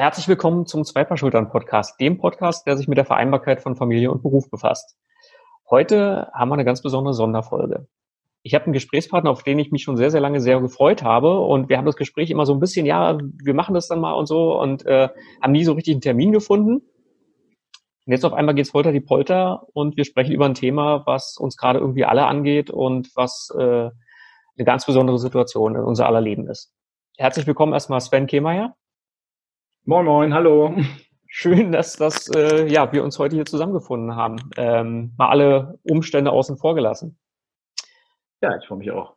herzlich willkommen zum Zwei-Paar-Schultern-Podcast, dem Podcast, der sich mit der Vereinbarkeit von Familie und Beruf befasst. Heute haben wir eine ganz besondere Sonderfolge. Ich habe einen Gesprächspartner, auf den ich mich schon sehr, sehr lange sehr gefreut habe. Und wir haben das Gespräch immer so ein bisschen, ja, wir machen das dann mal und so und äh, haben nie so richtig einen Termin gefunden. Und jetzt auf einmal geht's Holter die Polter und wir sprechen über ein Thema, was uns gerade irgendwie alle angeht und was äh, eine ganz besondere Situation in unser aller Leben ist. Herzlich willkommen erstmal Sven Kehmeier. Moin, moin, hallo. Schön, dass das, äh, ja, wir uns heute hier zusammengefunden haben. Ähm, mal alle Umstände außen vor gelassen. Ja, ich freue mich auch.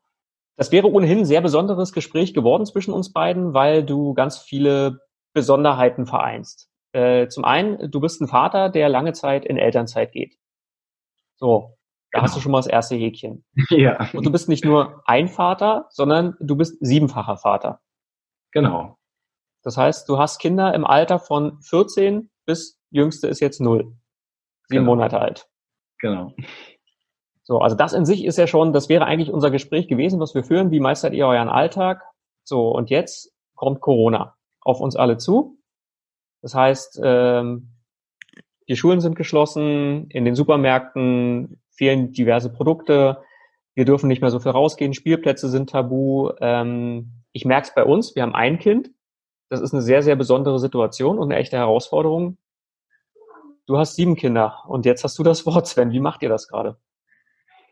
Das wäre ohnehin ein sehr besonderes Gespräch geworden zwischen uns beiden, weil du ganz viele Besonderheiten vereinst. Äh, zum einen, du bist ein Vater, der lange Zeit in Elternzeit geht. So, da genau. hast du schon mal das erste Häkchen. Ja. Und du bist nicht nur ein Vater, sondern du bist siebenfacher Vater. Genau. Das heißt, du hast Kinder im Alter von 14 bis jüngste ist jetzt null. Sieben genau. Monate alt. Genau. So, also das in sich ist ja schon, das wäre eigentlich unser Gespräch gewesen, was wir führen. Wie meistert ihr euren Alltag? So, und jetzt kommt Corona auf uns alle zu. Das heißt, ähm, die Schulen sind geschlossen, in den Supermärkten fehlen diverse Produkte, wir dürfen nicht mehr so viel rausgehen, Spielplätze sind tabu. Ähm, ich merke es bei uns, wir haben ein Kind, das ist eine sehr, sehr besondere Situation und eine echte Herausforderung. Du hast sieben Kinder und jetzt hast du das Wort, Sven. Wie macht ihr das gerade?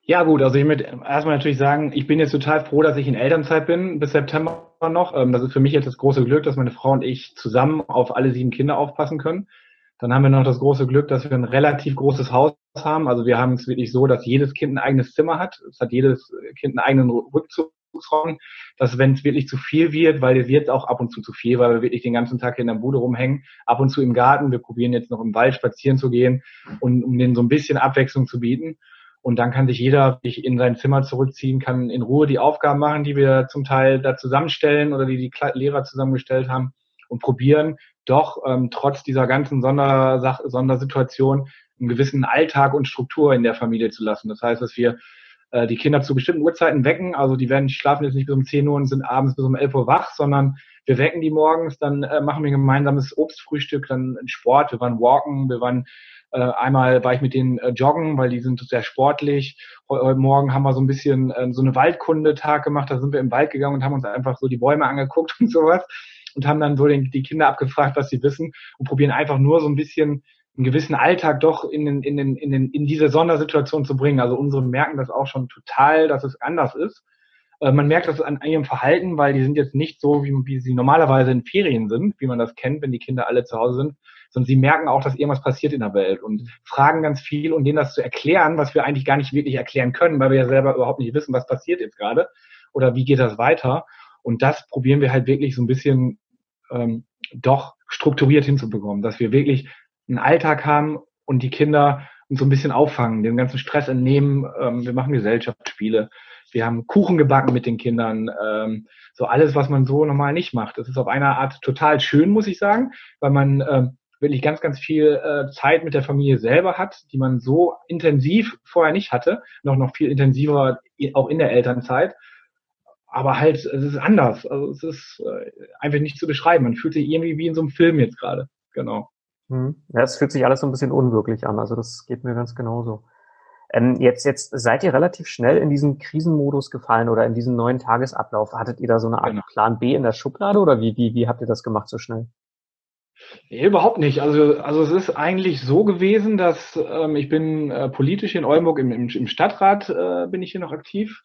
Ja gut, also ich möchte erstmal natürlich sagen, ich bin jetzt total froh, dass ich in Elternzeit bin bis September noch. Ähm, das ist für mich jetzt das große Glück, dass meine Frau und ich zusammen auf alle sieben Kinder aufpassen können. Dann haben wir noch das große Glück, dass wir ein relativ großes Haus haben. Also wir haben es wirklich so, dass jedes Kind ein eigenes Zimmer hat. Es hat jedes Kind einen eigenen Rückzug Rückzugsraum, dass wenn es wirklich zu viel wird, weil es wird auch ab und zu zu viel, weil wir wirklich den ganzen Tag hier in der Bude rumhängen, ab und zu im Garten, wir probieren jetzt noch im Wald spazieren zu gehen und um denen so ein bisschen Abwechslung zu bieten. Und dann kann sich jeder sich in sein Zimmer zurückziehen, kann in Ruhe die Aufgaben machen, die wir zum Teil da zusammenstellen oder die die Lehrer zusammengestellt haben und probieren doch ähm, trotz dieser ganzen Sondersach Sondersituation einen gewissen Alltag und Struktur in der Familie zu lassen. Das heißt, dass wir äh, die Kinder zu bestimmten Uhrzeiten wecken. Also die werden, schlafen jetzt nicht bis um 10 Uhr und sind abends bis um 11 Uhr wach, sondern wir wecken die morgens, dann äh, machen wir ein gemeinsames Obstfrühstück, dann Sport, wir waren walken, wir waren äh, einmal war ich mit denen äh, joggen, weil die sind sehr sportlich. Heute Morgen haben wir so ein bisschen äh, so eine Waldkundetag gemacht, da sind wir im Wald gegangen und haben uns einfach so die Bäume angeguckt und sowas und haben dann so den, die Kinder abgefragt, was sie wissen und probieren einfach nur so ein bisschen einen gewissen Alltag doch in, den, in, den, in, den, in diese Sondersituation zu bringen. Also unsere merken das auch schon total, dass es anders ist. Äh, man merkt das an ihrem Verhalten, weil die sind jetzt nicht so, wie, wie sie normalerweise in Ferien sind, wie man das kennt, wenn die Kinder alle zu Hause sind, sondern sie merken auch, dass irgendwas passiert in der Welt und fragen ganz viel und denen das zu erklären, was wir eigentlich gar nicht wirklich erklären können, weil wir ja selber überhaupt nicht wissen, was passiert jetzt gerade oder wie geht das weiter. Und das probieren wir halt wirklich so ein bisschen ähm, doch strukturiert hinzubekommen, dass wir wirklich einen Alltag haben und die Kinder uns so ein bisschen auffangen, den ganzen Stress entnehmen. Ähm, wir machen Gesellschaftsspiele. Wir haben Kuchen gebacken mit den Kindern. Ähm, so alles, was man so normal nicht macht. Das ist auf einer Art total schön, muss ich sagen, weil man ähm, wirklich ganz, ganz viel äh, Zeit mit der Familie selber hat, die man so intensiv vorher nicht hatte. Noch, noch viel intensiver auch in der Elternzeit. Aber halt, es ist anders. Also es ist äh, einfach nicht zu beschreiben. Man fühlt sich irgendwie wie in so einem Film jetzt gerade. Genau. Hm. Ja, es fühlt sich alles so ein bisschen unwirklich an. Also das geht mir ganz genauso. Ähm, jetzt, jetzt seid ihr relativ schnell in diesen Krisenmodus gefallen oder in diesen neuen Tagesablauf. Hattet ihr da so eine Art genau. Plan B in der Schublade oder wie, wie, wie habt ihr das gemacht so schnell? Nee, überhaupt nicht. Also, also es ist eigentlich so gewesen, dass ähm, ich bin äh, politisch in Oldenburg im, im, im Stadtrat äh, bin ich hier noch aktiv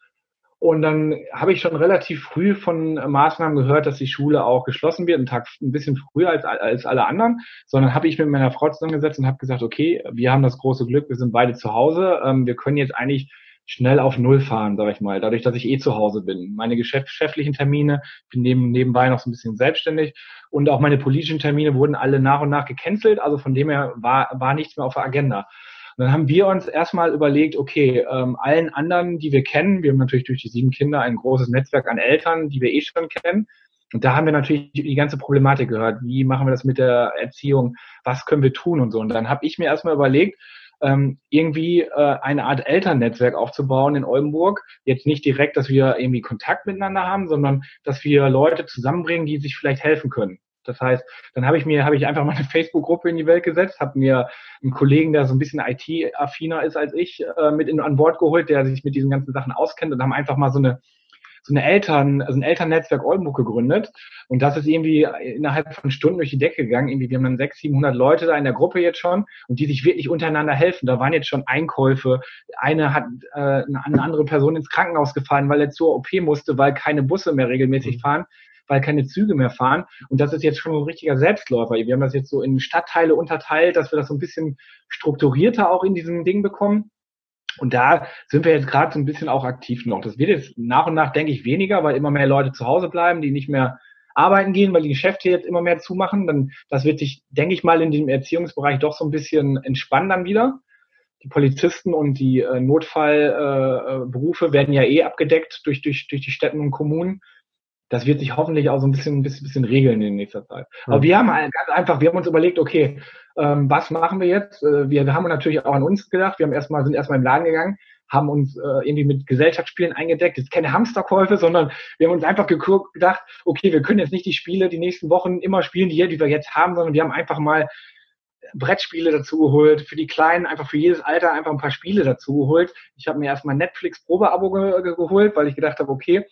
und dann habe ich schon relativ früh von Maßnahmen gehört, dass die Schule auch geschlossen wird, einen Tag ein bisschen früher als, als alle anderen. Sondern habe ich mit meiner Frau zusammengesetzt und habe gesagt, okay, wir haben das große Glück, wir sind beide zu Hause. Ähm, wir können jetzt eigentlich schnell auf Null fahren, sage ich mal, dadurch, dass ich eh zu Hause bin. Meine geschäftlichen Termine, bin neben, nebenbei noch so ein bisschen selbstständig und auch meine politischen Termine wurden alle nach und nach gecancelt. Also von dem her war, war nichts mehr auf der Agenda. Und dann haben wir uns erstmal überlegt, okay, ähm, allen anderen, die wir kennen, wir haben natürlich durch die sieben Kinder ein großes Netzwerk an Eltern, die wir eh schon kennen. Und da haben wir natürlich die ganze Problematik gehört. Wie machen wir das mit der Erziehung? Was können wir tun und so? Und dann habe ich mir erstmal überlegt, ähm, irgendwie äh, eine Art Elternnetzwerk aufzubauen in Oldenburg. Jetzt nicht direkt, dass wir irgendwie Kontakt miteinander haben, sondern dass wir Leute zusammenbringen, die sich vielleicht helfen können. Das heißt, dann habe ich mir, habe ich einfach mal eine Facebook-Gruppe in die Welt gesetzt, habe mir einen Kollegen, der so ein bisschen IT-affiner ist als ich, äh, mit in, an Bord geholt, der sich mit diesen ganzen Sachen auskennt und haben einfach mal so eine so eine Eltern, also ein Elternnetzwerk Oldenburg gegründet. Und das ist irgendwie innerhalb von Stunden durch die Decke gegangen. Irgendwie, wir haben dann 600, 700 Leute da in der Gruppe jetzt schon und die sich wirklich untereinander helfen. Da waren jetzt schon Einkäufe. Eine hat äh, eine andere Person ins Krankenhaus gefallen, weil er zur OP musste, weil keine Busse mehr regelmäßig mhm. fahren weil keine Züge mehr fahren. Und das ist jetzt schon ein richtiger Selbstläufer. Wir haben das jetzt so in Stadtteile unterteilt, dass wir das so ein bisschen strukturierter auch in diesem Ding bekommen. Und da sind wir jetzt gerade so ein bisschen auch aktiv noch. Das wird jetzt nach und nach, denke ich, weniger, weil immer mehr Leute zu Hause bleiben, die nicht mehr arbeiten gehen, weil die Geschäfte jetzt immer mehr zumachen. Dann, das wird sich, denke ich mal, in dem Erziehungsbereich doch so ein bisschen entspannen dann wieder. Die Polizisten und die äh, Notfallberufe äh, werden ja eh abgedeckt durch, durch, durch die Städten und Kommunen das wird sich hoffentlich auch so ein bisschen, ein bisschen, bisschen regeln in nächster Zeit. Mhm. Aber wir haben ganz einfach, wir haben uns überlegt, okay, ähm, was machen wir jetzt? Äh, wir haben natürlich auch an uns gedacht. Wir haben erstmal, sind erstmal im Laden gegangen, haben uns äh, irgendwie mit Gesellschaftsspielen eingedeckt. Jetzt keine Hamsterkäufe, sondern wir haben uns einfach gedacht, okay, wir können jetzt nicht die Spiele die nächsten Wochen immer spielen, die, die wir jetzt haben, sondern wir haben einfach mal Brettspiele dazu geholt, für die Kleinen einfach für jedes Alter einfach ein paar Spiele dazu geholt. Ich habe mir erstmal Netflix Probeabo ge geholt, weil ich gedacht habe, okay,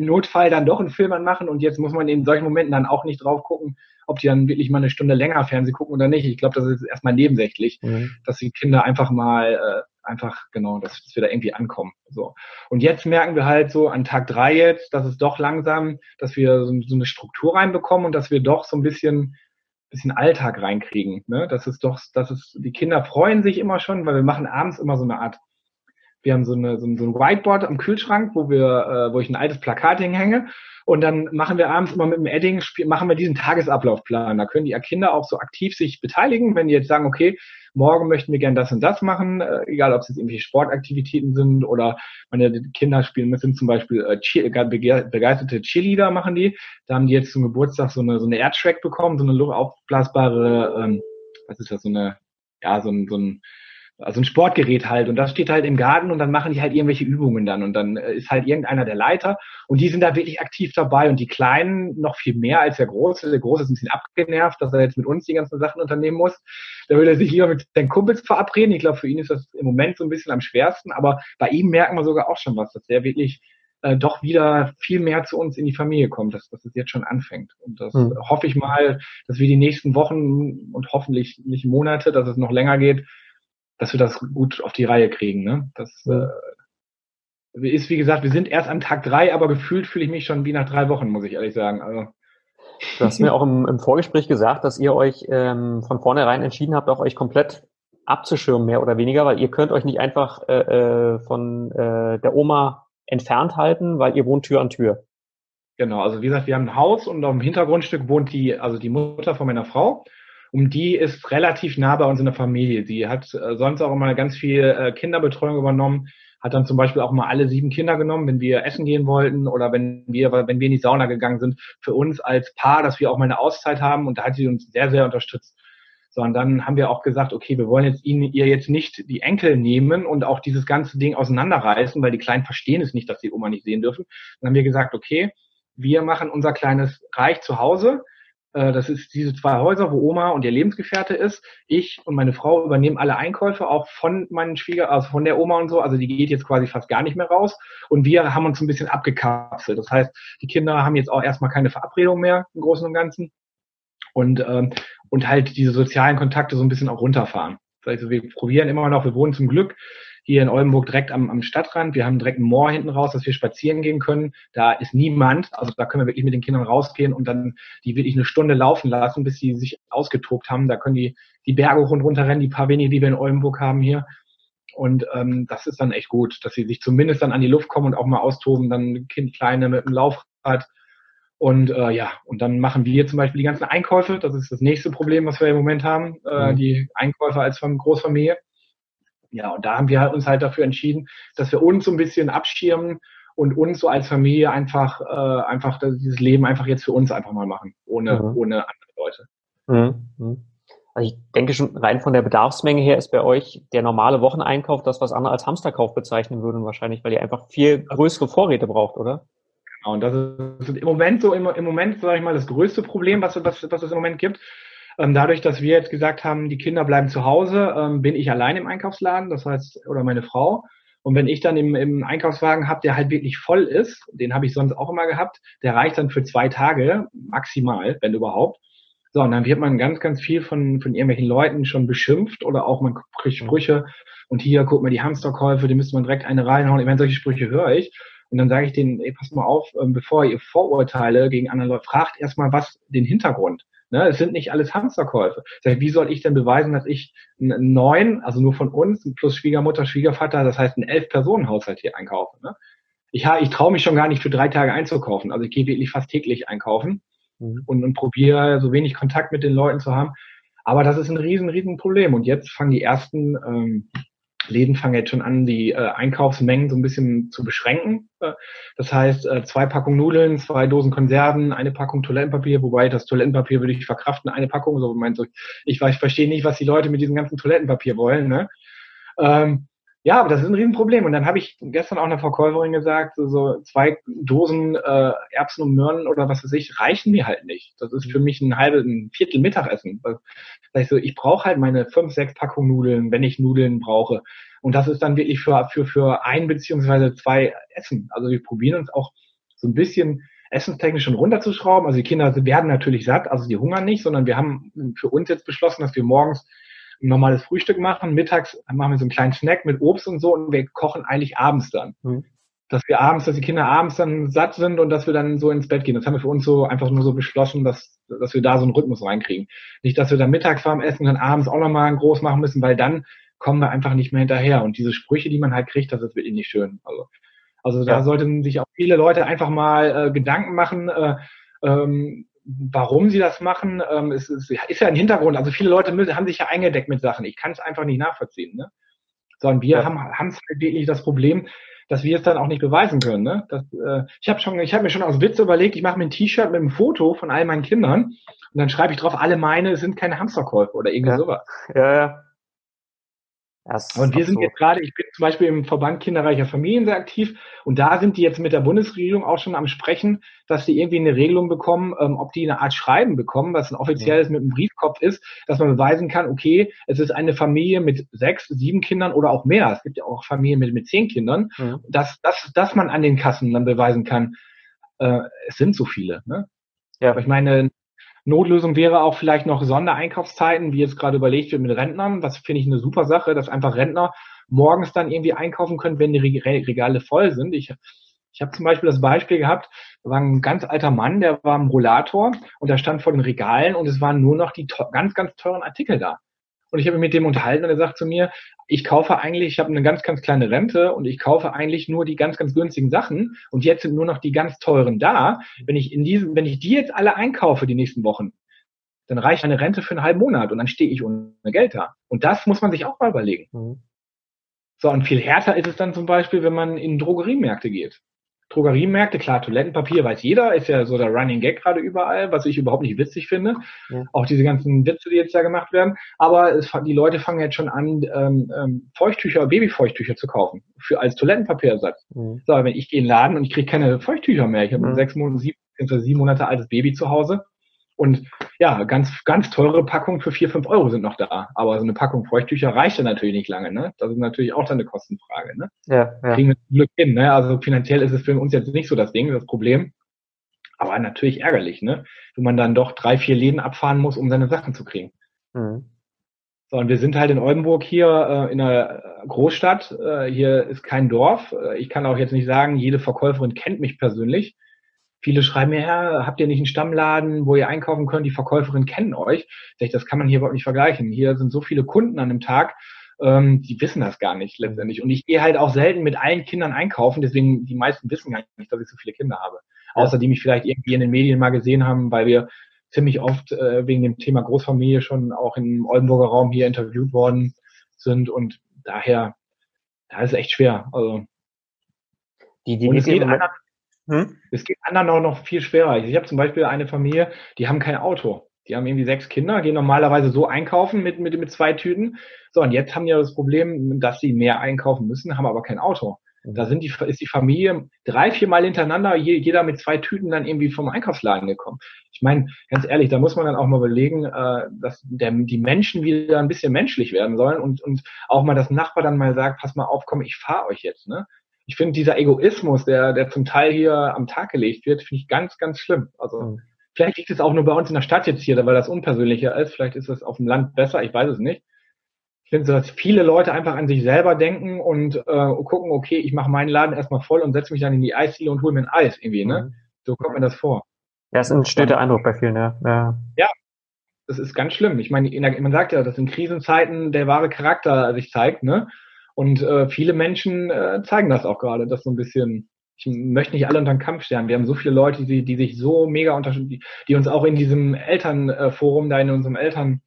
im Notfall dann doch einen Film anmachen und jetzt muss man in solchen Momenten dann auch nicht drauf gucken, ob die dann wirklich mal eine Stunde länger Fernsehen gucken oder nicht. Ich glaube, das ist erstmal nebensächlich, mhm. dass die Kinder einfach mal äh, einfach genau, dass, dass wir da irgendwie ankommen. So und jetzt merken wir halt so an Tag drei jetzt, dass es doch langsam, dass wir so, so eine Struktur reinbekommen und dass wir doch so ein bisschen bisschen Alltag reinkriegen. Ne? Das ist doch, das ist, die Kinder freuen sich immer schon, weil wir machen abends immer so eine Art wir haben so, eine, so, ein, so ein Whiteboard am Kühlschrank, wo wir, äh, wo ich ein altes Plakat hinhänge. Und dann machen wir abends immer mit dem Edding, machen wir diesen Tagesablaufplan. Da können die Kinder auch so aktiv sich beteiligen, wenn die jetzt sagen, okay, morgen möchten wir gern das und das machen, äh, egal ob es jetzt irgendwelche Sportaktivitäten sind oder meine Kinder spielen, das sind zum Beispiel äh, begeisterte Cheerleader machen die. Da haben die jetzt zum Geburtstag so eine, so eine Airtrack bekommen, so eine aufblasbare, ähm, was ist das, so eine, ja, so ein, so ein also ein Sportgerät halt und das steht halt im Garten und dann machen die halt irgendwelche Übungen dann und dann äh, ist halt irgendeiner der Leiter und die sind da wirklich aktiv dabei und die Kleinen noch viel mehr als der Große. Der Große ist ein bisschen abgenervt, dass er jetzt mit uns die ganzen Sachen unternehmen muss. Da will er sich lieber mit seinen Kumpels verabreden. Ich glaube, für ihn ist das im Moment so ein bisschen am schwersten, aber bei ihm merken wir sogar auch schon was, dass der wirklich äh, doch wieder viel mehr zu uns in die Familie kommt, dass, dass es jetzt schon anfängt. Und das mhm. hoffe ich mal, dass wir die nächsten Wochen und hoffentlich nicht Monate, dass es noch länger geht, dass wir das gut auf die Reihe kriegen. Ne? Das äh, ist, wie gesagt, wir sind erst an Tag drei, aber gefühlt fühle ich mich schon wie nach drei Wochen, muss ich ehrlich sagen. Also. Du hast mir auch im, im Vorgespräch gesagt, dass ihr euch ähm, von vornherein entschieden habt, auch euch komplett abzuschirmen, mehr oder weniger, weil ihr könnt euch nicht einfach äh, äh, von äh, der Oma entfernt halten, weil ihr wohnt Tür an Tür. Genau, also wie gesagt, wir haben ein Haus und auf dem Hintergrundstück wohnt die, also die Mutter von meiner Frau um die ist relativ nah bei uns in der Familie. Sie hat äh, sonst auch immer ganz viel äh, Kinderbetreuung übernommen, hat dann zum Beispiel auch mal alle sieben Kinder genommen, wenn wir essen gehen wollten oder wenn wir, wenn wir in die Sauna gegangen sind, für uns als Paar, dass wir auch mal eine Auszeit haben und da hat sie uns sehr, sehr unterstützt. So, und dann haben wir auch gesagt, okay, wir wollen jetzt ihnen, ihr jetzt nicht die Enkel nehmen und auch dieses ganze Ding auseinanderreißen, weil die Kleinen verstehen es nicht, dass die Oma nicht sehen dürfen. Dann haben wir gesagt, okay, wir machen unser kleines Reich zu Hause äh, das ist diese zwei Häuser, wo Oma und ihr Lebensgefährte ist. Ich und meine Frau übernehmen alle Einkäufe, auch von meinen Schwieger, also von der Oma und so. Also die geht jetzt quasi fast gar nicht mehr raus. Und wir haben uns ein bisschen abgekapselt. Das heißt, die Kinder haben jetzt auch erstmal keine Verabredung mehr im Großen und Ganzen. Und, ähm, und halt diese sozialen Kontakte so ein bisschen auch runterfahren. Also wir probieren immer noch, wir wohnen zum Glück hier in Oldenburg direkt am, am Stadtrand. Wir haben direkt ein Moor hinten raus, dass wir spazieren gehen können. Da ist niemand. Also da können wir wirklich mit den Kindern rausgehen und dann die wirklich eine Stunde laufen lassen, bis sie sich ausgetobt haben. Da können die die Berge hoch und runter rennen, die paar wenige, die wir in Oldenburg haben hier. Und ähm, das ist dann echt gut, dass sie sich zumindest dann an die Luft kommen und auch mal austoben. Dann Kind kleine mit dem Laufrad. Und äh, ja, und dann machen wir zum Beispiel die ganzen Einkäufe. Das ist das nächste Problem, was wir im Moment haben. Äh, mhm. Die Einkäufe als Großfamilie ja, und da haben wir uns halt dafür entschieden, dass wir uns so ein bisschen abschirmen und uns so als Familie einfach, äh, einfach dieses Leben einfach jetzt für uns einfach mal machen, ohne, mhm. ohne andere Leute. Mhm. mhm. Also ich denke schon rein von der Bedarfsmenge her ist bei euch der normale Wocheneinkauf das, was andere als Hamsterkauf bezeichnen würden wahrscheinlich, weil ihr einfach viel größere Vorräte braucht, oder? Genau, und das ist im Moment so, im, im Moment, sage ich mal, das größte Problem, was, was, was es im Moment gibt. Ähm, dadurch, dass wir jetzt gesagt haben, die Kinder bleiben zu Hause, ähm, bin ich allein im Einkaufsladen, das heißt, oder meine Frau. Und wenn ich dann im, im Einkaufswagen habe, der halt wirklich voll ist, den habe ich sonst auch immer gehabt, der reicht dann für zwei Tage maximal, wenn überhaupt. So, und dann wird man ganz, ganz viel von, von irgendwelchen Leuten schon beschimpft oder auch man kriegt mhm. Sprüche. Und hier, guck mal, die Hamsterkäufe, die müsste man direkt eine reinhauen. Ich meine, solche Sprüche höre ich. Und dann sage ich denen, ey, pass mal auf, ähm, bevor ihr Vorurteile gegen andere Leute, fragt erstmal was den Hintergrund. Ne, es sind nicht alles Hamsterkäufe. Wie soll ich denn beweisen, dass ich einen neun, also nur von uns, plus Schwiegermutter, Schwiegervater, das heißt einen Elf-Personen-Haushalt hier einkaufe? Ne? Ich, ich traue mich schon gar nicht für drei Tage einzukaufen. Also ich gehe wirklich fast täglich einkaufen mhm. und, und probiere so wenig Kontakt mit den Leuten zu haben. Aber das ist ein riesen, riesen Problem. Und jetzt fangen die ersten ähm, Läden fangen jetzt schon an, die äh, Einkaufsmengen so ein bisschen zu beschränken. Äh, das heißt, äh, zwei Packungen Nudeln, zwei Dosen Konserven, eine Packung Toilettenpapier, wobei das Toilettenpapier würde ich verkraften, eine Packung, so meinst du, ich, ich verstehe nicht, was die Leute mit diesem ganzen Toilettenpapier wollen. Ne? Ähm, ja, aber das ist ein Riesenproblem. Und dann habe ich gestern auch einer Verkäuferin gesagt, so, zwei Dosen äh, Erbsen und Möhren oder was weiß ich, reichen mir halt nicht. Das ist für mich ein halbes, ein Viertel Mittagessen. Das ich so, ich brauche halt meine fünf, sechs Packungen Nudeln, wenn ich Nudeln brauche. Und das ist dann wirklich für, für, für ein beziehungsweise zwei Essen. Also wir probieren uns auch so ein bisschen essenstechnisch schon runterzuschrauben. Also die Kinder werden natürlich satt, also die hungern nicht, sondern wir haben für uns jetzt beschlossen, dass wir morgens ein normales Frühstück machen. Mittags machen wir so einen kleinen Snack mit Obst und so und wir kochen eigentlich abends dann. Mhm. Dass wir abends, dass die Kinder abends dann satt sind und dass wir dann so ins Bett gehen. Das haben wir für uns so einfach nur so beschlossen, dass, dass wir da so einen Rhythmus reinkriegen. Nicht, dass wir dann mittags warm essen und dann abends auch nochmal groß machen müssen, weil dann kommen wir einfach nicht mehr hinterher. Und diese Sprüche, die man halt kriegt, das ist wirklich nicht schön. Also, also da ja. sollten sich auch viele Leute einfach mal äh, Gedanken machen, äh, ähm, warum sie das machen, ähm, ist, ist, ist ja ein Hintergrund. Also viele Leute müssen, haben sich ja eingedeckt mit Sachen. Ich kann es einfach nicht nachvollziehen. Ne? Sondern wir ja. haben haben wirklich das Problem, dass wir es dann auch nicht beweisen können. Ne? Das, äh, ich habe schon, ich habe mir schon aus Witz überlegt, ich mache mir ein T-Shirt mit einem Foto von all meinen Kindern und dann schreibe ich drauf, alle meine sind keine Hamsterkäufe oder irgendwie ja. sowas. Ja, ja. Das und wir sind jetzt gerade, ich bin zum Beispiel im Verband kinderreicher Familien sehr aktiv und da sind die jetzt mit der Bundesregierung auch schon am Sprechen, dass sie irgendwie eine Regelung bekommen, ähm, ob die eine Art Schreiben bekommen, was ein offizielles ja. mit einem Briefkopf ist, dass man beweisen kann, okay, es ist eine Familie mit sechs, sieben Kindern oder auch mehr. Es gibt ja auch Familien mit, mit zehn Kindern, ja. dass, dass, dass man an den Kassen dann beweisen kann, äh, es sind so viele. Ne? Ja. Aber ich meine, Notlösung wäre auch vielleicht noch Sondereinkaufszeiten, wie jetzt gerade überlegt wird mit Rentnern. Das finde ich eine super Sache, dass einfach Rentner morgens dann irgendwie einkaufen können, wenn die Regale voll sind. Ich, ich habe zum Beispiel das Beispiel gehabt, da war ein ganz alter Mann, der war im Rollator und der stand vor den Regalen und es waren nur noch die ganz, ganz teuren Artikel da. Und ich habe mich mit dem unterhalten und er sagt zu mir, ich kaufe eigentlich, ich habe eine ganz, ganz kleine Rente und ich kaufe eigentlich nur die ganz, ganz günstigen Sachen und jetzt sind nur noch die ganz teuren da. Wenn ich in diesem, wenn ich die jetzt alle einkaufe die nächsten Wochen, dann reicht eine Rente für einen halben Monat und dann stehe ich ohne Geld da. Und das muss man sich auch mal überlegen. Mhm. So, und viel härter ist es dann zum Beispiel, wenn man in Drogeriemärkte geht. Drogeriemärkte, klar, Toilettenpapier weiß jeder, ist ja so der Running Gag gerade überall, was ich überhaupt nicht witzig finde. Ja. Auch diese ganzen Witze, die jetzt da gemacht werden. Aber es, die Leute fangen jetzt schon an, ähm, ähm, Feuchttücher, Babyfeuchttücher zu kaufen, für als Toilettenpapierersatz. Mhm. So, wenn ich gehe in den Laden und ich kriege keine Feuchttücher mehr, ich habe mhm. ein sechs Monate, sieben, sieben Monate altes Baby zu Hause, und ja, ganz, ganz teure Packungen für vier, fünf Euro sind noch da. Aber so eine Packung Feuchttücher reicht ja natürlich nicht lange, ne? Das ist natürlich auch dann eine Kostenfrage, ne? Ja, ja. Kriegen wir zum Glück hin, ne? Also finanziell ist es für uns jetzt nicht so das Ding, das Problem. Aber natürlich ärgerlich, ne? Wenn man dann doch drei, vier Läden abfahren muss, um seine Sachen zu kriegen. Mhm. So, und wir sind halt in Oldenburg hier äh, in einer Großstadt. Äh, hier ist kein Dorf. Äh, ich kann auch jetzt nicht sagen, jede Verkäuferin kennt mich persönlich. Viele schreiben mir, ja, habt ihr nicht einen Stammladen, wo ihr einkaufen könnt? Die Verkäuferin kennen euch. Das kann man hier überhaupt nicht vergleichen. Hier sind so viele Kunden an einem Tag, ähm, die wissen das gar nicht letztendlich. Und ich gehe halt auch selten mit allen Kindern einkaufen, deswegen die meisten wissen gar nicht, dass ich so viele Kinder habe. Außer die mich vielleicht irgendwie in den Medien mal gesehen haben, weil wir ziemlich oft äh, wegen dem Thema Großfamilie schon auch im Oldenburger Raum hier interviewt worden sind und daher, da ist es echt schwer. Also die, die, und es geht anderen, hm? Es geht anderen auch noch viel schwerer. Ich habe zum Beispiel eine Familie, die haben kein Auto. Die haben irgendwie sechs Kinder, gehen normalerweise so einkaufen mit, mit, mit zwei Tüten. So, und jetzt haben die das Problem, dass sie mehr einkaufen müssen, haben aber kein Auto. Da sind die, ist die Familie drei, vier Mal hintereinander, jeder mit zwei Tüten dann irgendwie vom Einkaufsladen gekommen. Ich meine, ganz ehrlich, da muss man dann auch mal überlegen, äh, dass der, die Menschen wieder ein bisschen menschlich werden sollen und, und auch mal das Nachbar dann mal sagt, pass mal auf, komm, ich fahre euch jetzt. Ne? Ich finde dieser Egoismus, der, der zum Teil hier am Tag gelegt wird, finde ich ganz, ganz schlimm. Also mhm. vielleicht liegt es auch nur bei uns in der Stadt jetzt hier, weil das unpersönlicher ist. Vielleicht ist es auf dem Land besser, ich weiß es nicht. Ich finde so, dass viele Leute einfach an sich selber denken und äh, gucken, okay, ich mache meinen Laden erstmal voll und setze mich dann in die Eisdiele und hole mir ein Eis irgendwie, ne? Mhm. So kommt mir das vor. Ja, es entsteht der Eindruck bei vielen, ja. ja. Ja, das ist ganz schlimm. Ich meine, man sagt ja, dass in Krisenzeiten der wahre Charakter sich zeigt, ne? Und äh, viele Menschen äh, zeigen das auch gerade, dass so ein bisschen, ich möchte nicht alle unter den Kampf stellen. Wir haben so viele Leute, die, die sich so mega unterstützen, die, die uns auch in diesem Elternforum, da in unserem Eltern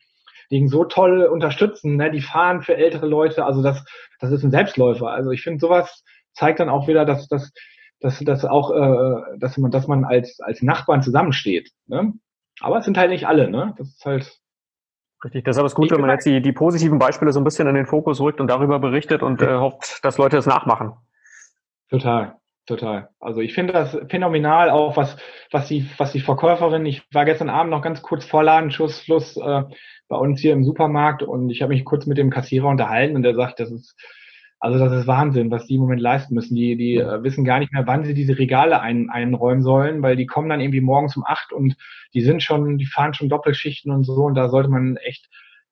Ding so toll unterstützen. Ne? Die fahren für ältere Leute. Also das, das ist ein Selbstläufer. Also ich finde, sowas zeigt dann auch wieder, dass, dass, dass, dass auch, äh, dass man, dass man als, als Nachbarn zusammensteht. Ne? Aber es sind halt nicht alle, ne? Das ist halt. Richtig, das ist Gute, wenn man jetzt die, die positiven Beispiele so ein bisschen in den Fokus rückt und darüber berichtet und äh, hofft, dass Leute das nachmachen. Total, total. Also ich finde das phänomenal, auch was, was die, was die Verkäuferin, ich war gestern Abend noch ganz kurz vor Ladenschussfluss äh, bei uns hier im Supermarkt und ich habe mich kurz mit dem Kassierer unterhalten und der sagt, das ist also das ist Wahnsinn, was die im Moment leisten müssen. Die, die äh, wissen gar nicht mehr, wann sie diese Regale ein, einräumen sollen, weil die kommen dann irgendwie morgens um acht und die sind schon, die fahren schon Doppelschichten und so und da sollte man echt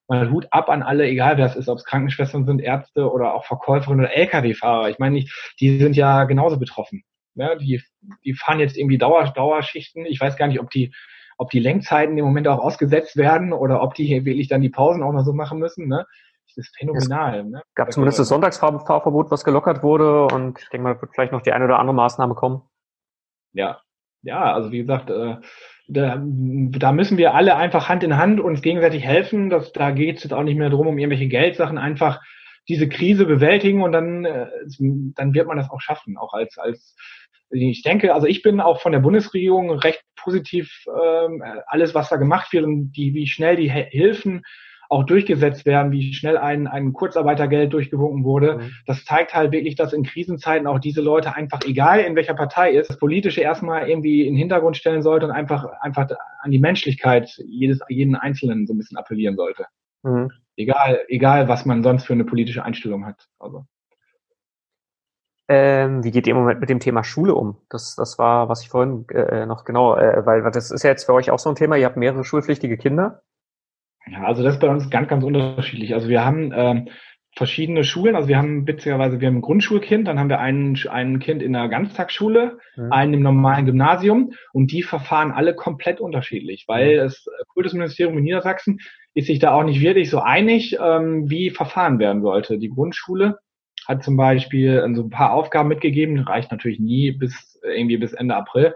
mal Hut ab an alle, egal wer es ist, ob es Krankenschwestern sind, Ärzte oder auch Verkäuferinnen oder Lkw-Fahrer. Ich meine, die sind ja genauso betroffen. Ja, die, die fahren jetzt irgendwie Dauer, Dauerschichten. Ich weiß gar nicht, ob die ob die Lenkzeiten im Moment auch ausgesetzt werden oder ob die hier wirklich dann die Pausen auch noch so machen müssen. Ne? Das ist phänomenal. Es ne? gab zumindest das Sonntagsfahrverbot, was gelockert wurde und ich denke mal, wird vielleicht noch die eine oder andere Maßnahme kommen. Ja, ja, also wie gesagt, äh, da, da müssen wir alle einfach Hand in Hand uns gegenseitig helfen. Das, da geht es jetzt auch nicht mehr darum, um irgendwelche Geldsachen, einfach diese Krise bewältigen und dann, äh, dann wird man das auch schaffen, auch als, als ich denke, also ich bin auch von der Bundesregierung recht positiv, ähm, alles, was da gemacht wird und die, wie schnell die Hilfen auch durchgesetzt werden, wie schnell ein, ein Kurzarbeitergeld durchgewunken wurde. Mhm. Das zeigt halt wirklich, dass in Krisenzeiten auch diese Leute einfach, egal in welcher Partei ist, das Politische erstmal irgendwie in den Hintergrund stellen sollte und einfach, einfach an die Menschlichkeit jedes, jeden Einzelnen so ein bisschen appellieren sollte. Mhm. Egal, egal, was man sonst für eine politische Einstellung hat. Also. Ähm, wie geht ihr im Moment mit dem Thema Schule um? Das, das war, was ich vorhin äh, noch genau, äh, weil, weil das ist ja jetzt für euch auch so ein Thema. Ihr habt mehrere schulpflichtige Kinder. Ja, also das ist bei uns ganz, ganz unterschiedlich. Also wir haben ähm, verschiedene Schulen. Also wir haben witzigerweise, wir haben ein Grundschulkind, dann haben wir ein, ein Kind in der Ganztagsschule, mhm. einen im normalen Gymnasium und die verfahren alle komplett unterschiedlich, weil das Kultusministerium in Niedersachsen ist sich da auch nicht wirklich so einig, ähm, wie verfahren werden sollte. Die Grundschule hat zum Beispiel so ein paar Aufgaben mitgegeben, reicht natürlich nie bis irgendwie bis Ende April.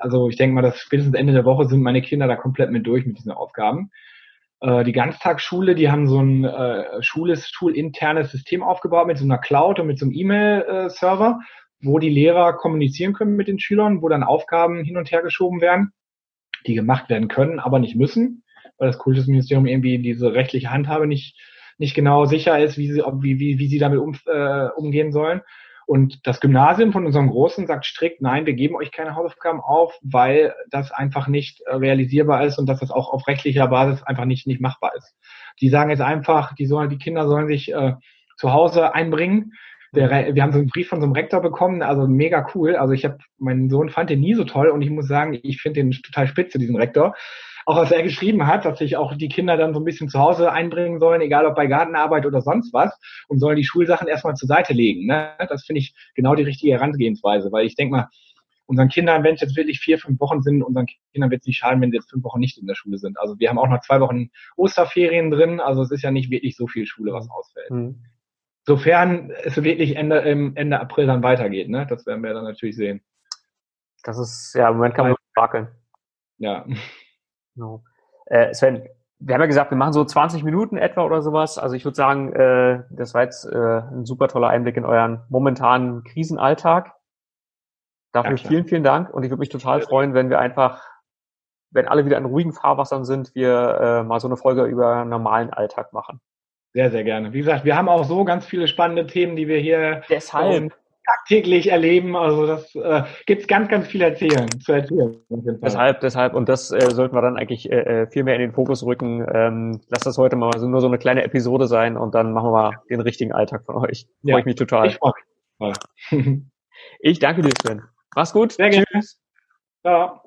Also ich denke mal, dass spätestens Ende der Woche sind meine Kinder da komplett mit durch mit diesen Aufgaben. Äh, die Ganztagsschule, die haben so ein äh, schules, schulinternes System aufgebaut mit so einer Cloud und mit so einem E-Mail-Server, wo die Lehrer kommunizieren können mit den Schülern, wo dann Aufgaben hin und her geschoben werden, die gemacht werden können, aber nicht müssen, weil das Kultusministerium irgendwie diese rechtliche Handhabe nicht, nicht genau sicher ist, wie sie, wie, wie, wie sie damit um, äh, umgehen sollen. Und das Gymnasium von unserem Großen sagt strikt, nein, wir geben euch keine Hausaufgaben auf, weil das einfach nicht äh, realisierbar ist und dass das auch auf rechtlicher Basis einfach nicht, nicht machbar ist. Die sagen jetzt einfach, die sollen, die Kinder sollen sich äh, zu Hause einbringen. Der, wir haben so einen Brief von so einem Rektor bekommen, also mega cool. Also ich habe, mein Sohn fand den nie so toll und ich muss sagen, ich finde den total spitze, diesen Rektor auch was er geschrieben hat, dass sich auch die Kinder dann so ein bisschen zu Hause einbringen sollen, egal ob bei Gartenarbeit oder sonst was, und sollen die Schulsachen erstmal zur Seite legen. Ne? Das finde ich genau die richtige Herangehensweise, weil ich denke mal, unseren Kindern, wenn es jetzt wirklich vier, fünf Wochen sind, unseren Kindern wird es nicht schaden, wenn sie jetzt fünf Wochen nicht in der Schule sind. Also wir haben auch noch zwei Wochen Osterferien drin, also es ist ja nicht wirklich so viel Schule, was ausfällt. Mhm. Sofern es wirklich Ende, Ende April dann weitergeht, ne? Das werden wir dann natürlich sehen. Das ist, ja, im Moment kann man wackeln. Ja. Genau. Äh, Sven, wir haben ja gesagt, wir machen so 20 Minuten etwa oder sowas. Also ich würde sagen, äh, das war jetzt äh, ein super toller Einblick in euren momentanen Krisenalltag. Dafür ja, vielen, vielen Dank. Und ich würde mich total freuen, wenn wir einfach, wenn alle wieder in ruhigen Fahrwassern sind, wir äh, mal so eine Folge über normalen Alltag machen. Sehr, sehr gerne. Wie gesagt, wir haben auch so ganz viele spannende Themen, die wir hier Deshalb tagtäglich erleben. Also das äh, gibt es ganz, ganz viel erzählen, zu erzählen. Deshalb, deshalb, und das äh, sollten wir dann eigentlich äh, äh, viel mehr in den Fokus rücken. Ähm, lass das heute mal nur so eine kleine Episode sein und dann machen wir mal den richtigen Alltag von euch. Ja, Freue ich mich total. Ich mich. ich danke dir, Sven. Mach's gut. Sehr gerne. Tschüss. Ja.